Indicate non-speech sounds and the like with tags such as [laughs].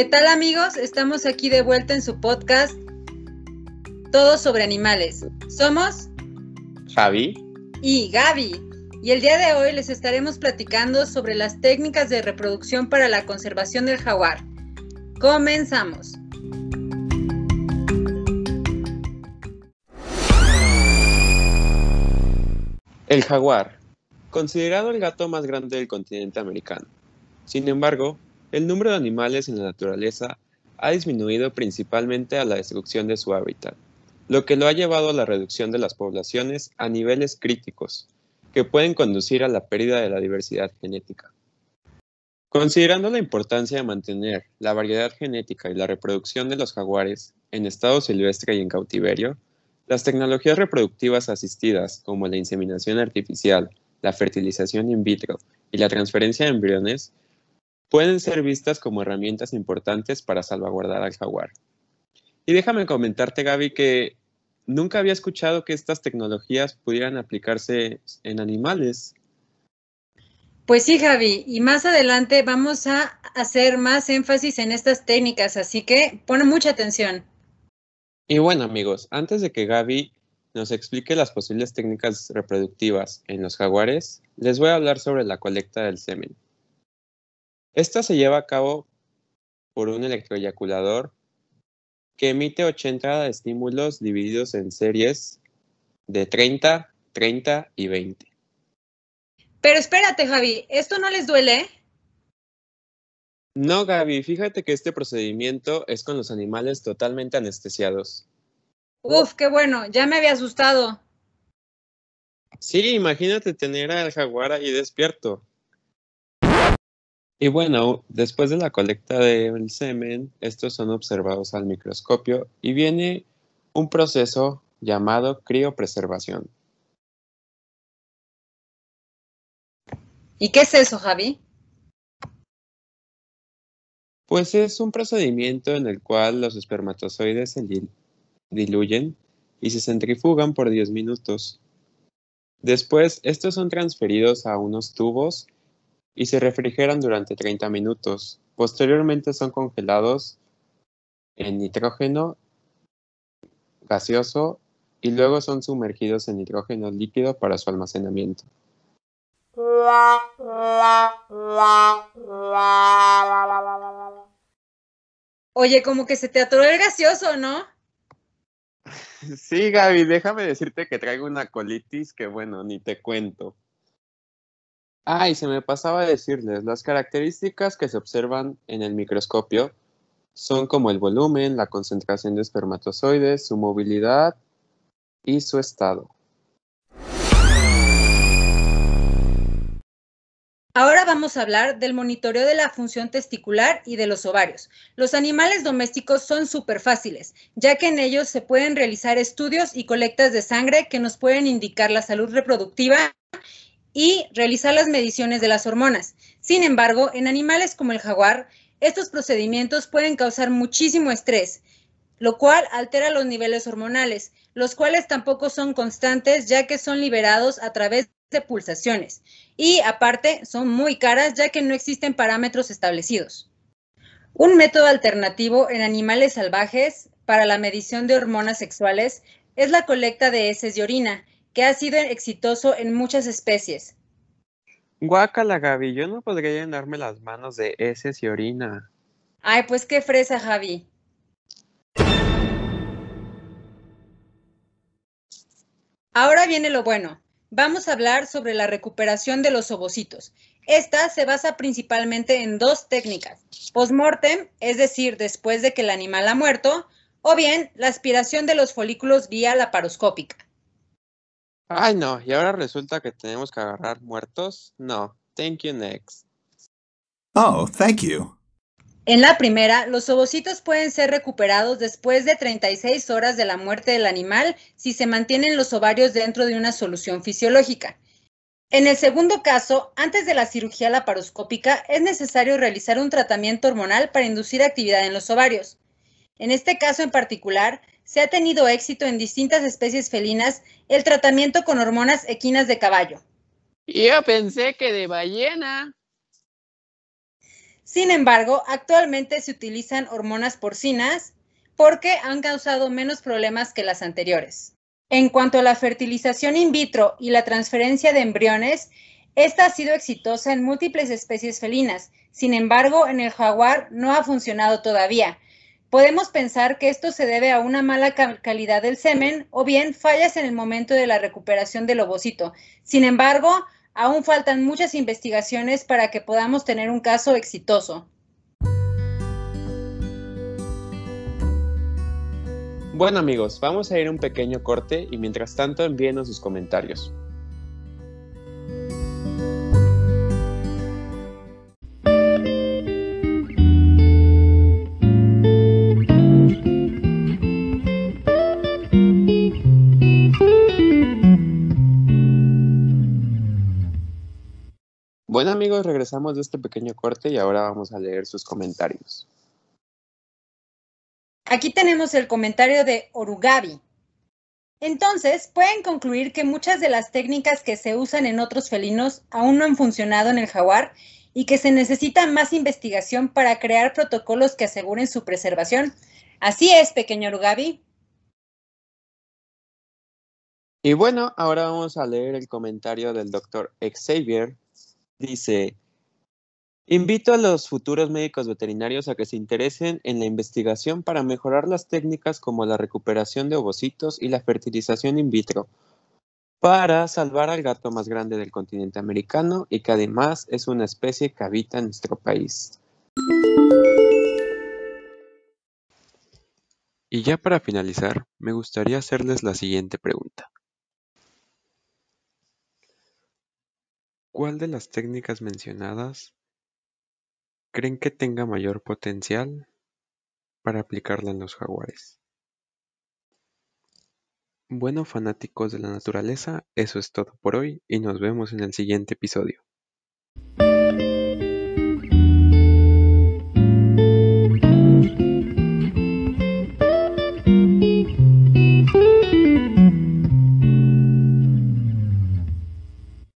¿Qué tal amigos? Estamos aquí de vuelta en su podcast Todo sobre animales. Somos Javi y Gaby. Y el día de hoy les estaremos platicando sobre las técnicas de reproducción para la conservación del jaguar. Comenzamos. El jaguar, considerado el gato más grande del continente americano. Sin embargo, el número de animales en la naturaleza ha disminuido principalmente a la destrucción de su hábitat, lo que lo ha llevado a la reducción de las poblaciones a niveles críticos, que pueden conducir a la pérdida de la diversidad genética. Considerando la importancia de mantener la variedad genética y la reproducción de los jaguares en estado silvestre y en cautiverio, las tecnologías reproductivas asistidas como la inseminación artificial, la fertilización in vitro y la transferencia de embriones pueden ser vistas como herramientas importantes para salvaguardar al jaguar. Y déjame comentarte, Gaby, que nunca había escuchado que estas tecnologías pudieran aplicarse en animales. Pues sí, Javi, y más adelante vamos a hacer más énfasis en estas técnicas, así que pone mucha atención. Y bueno, amigos, antes de que Gaby nos explique las posibles técnicas reproductivas en los jaguares, les voy a hablar sobre la colecta del semen. Esta se lleva a cabo por un electroeyaculador que emite 80 estímulos divididos en series de 30, 30 y 20. Pero espérate, Javi, ¿esto no les duele? No, Gaby, fíjate que este procedimiento es con los animales totalmente anestesiados. Uf, qué bueno, ya me había asustado. Sí, imagínate tener al jaguar ahí despierto. Y bueno, después de la colecta del semen, estos son observados al microscopio y viene un proceso llamado criopreservación. ¿Y qué es eso, Javi? Pues es un procedimiento en el cual los espermatozoides se diluyen y se centrifugan por 10 minutos. Después, estos son transferidos a unos tubos y se refrigeran durante 30 minutos. Posteriormente son congelados en nitrógeno gaseoso y luego son sumergidos en nitrógeno líquido para su almacenamiento. Oye, como que se te atoró el gaseoso, ¿no? [laughs] Sí, Gaby, déjame decirte que traigo una colitis que bueno, ni te cuento. Ah, y se me pasaba a decirles, las características que se observan en el microscopio son como el volumen, la concentración de espermatozoides, su movilidad y su estado. Ahora vamos a hablar del monitoreo de la función testicular y de los ovarios. Los animales domésticos son súper fáciles, ya que en ellos se pueden realizar estudios y colectas de sangre que nos pueden indicar la salud reproductiva y realizar las mediciones de las hormonas. Sin embargo, en animales como el jaguar, estos procedimientos pueden causar muchísimo estrés, lo cual altera los niveles hormonales, los cuales tampoco son constantes ya que son liberados a través de pulsaciones y aparte son muy caras ya que no existen parámetros establecidos. Un método alternativo en animales salvajes para la medición de hormonas sexuales es la colecta de heces y orina, que ha sido exitoso en muchas especies. Guácala, Gaby, yo no podría llenarme las manos de heces y orina. Ay, pues qué fresa, Javi. Ahora viene lo bueno. Vamos a hablar sobre la recuperación de los ovocitos. Esta se basa principalmente en dos técnicas. Postmortem, es decir, después de que el animal ha muerto, o bien la aspiración de los folículos vía laparoscópica. Ay, no, y ahora resulta que tenemos que agarrar muertos. No, thank you next. Oh, thank you. En la primera, los ovocitos pueden ser recuperados después de 36 horas de la muerte del animal si se mantienen los ovarios dentro de una solución fisiológica. En el segundo caso, antes de la cirugía laparoscópica, es necesario realizar un tratamiento hormonal para inducir actividad en los ovarios. En este caso en particular, se ha tenido éxito en distintas especies felinas el tratamiento con hormonas equinas de caballo. Yo pensé que de ballena. Sin embargo, actualmente se utilizan hormonas porcinas porque han causado menos problemas que las anteriores. En cuanto a la fertilización in vitro y la transferencia de embriones, esta ha sido exitosa en múltiples especies felinas. Sin embargo, en el jaguar no ha funcionado todavía. Podemos pensar que esto se debe a una mala calidad del semen o bien fallas en el momento de la recuperación del ovocito. Sin embargo, aún faltan muchas investigaciones para que podamos tener un caso exitoso. Bueno amigos, vamos a ir a un pequeño corte y mientras tanto envíenos sus comentarios. Bueno amigos, regresamos de este pequeño corte y ahora vamos a leer sus comentarios. Aquí tenemos el comentario de Orugabi. Entonces, pueden concluir que muchas de las técnicas que se usan en otros felinos aún no han funcionado en el jaguar y que se necesita más investigación para crear protocolos que aseguren su preservación. Así es, pequeño Orugabi. Y bueno, ahora vamos a leer el comentario del doctor Xavier. Dice, Invito a los futuros médicos veterinarios a que se interesen en la investigación para mejorar las técnicas como la recuperación de ovocitos y la fertilización in vitro, para salvar al gato más grande del continente americano y que además es una especie que habita en nuestro país. Y ya para finalizar, me gustaría hacerles la siguiente pregunta. ¿Cuál de las técnicas mencionadas creen que tenga mayor potencial para aplicarla en los jaguares. Bueno fanáticos de la naturaleza, eso es todo por hoy y nos vemos en el siguiente episodio.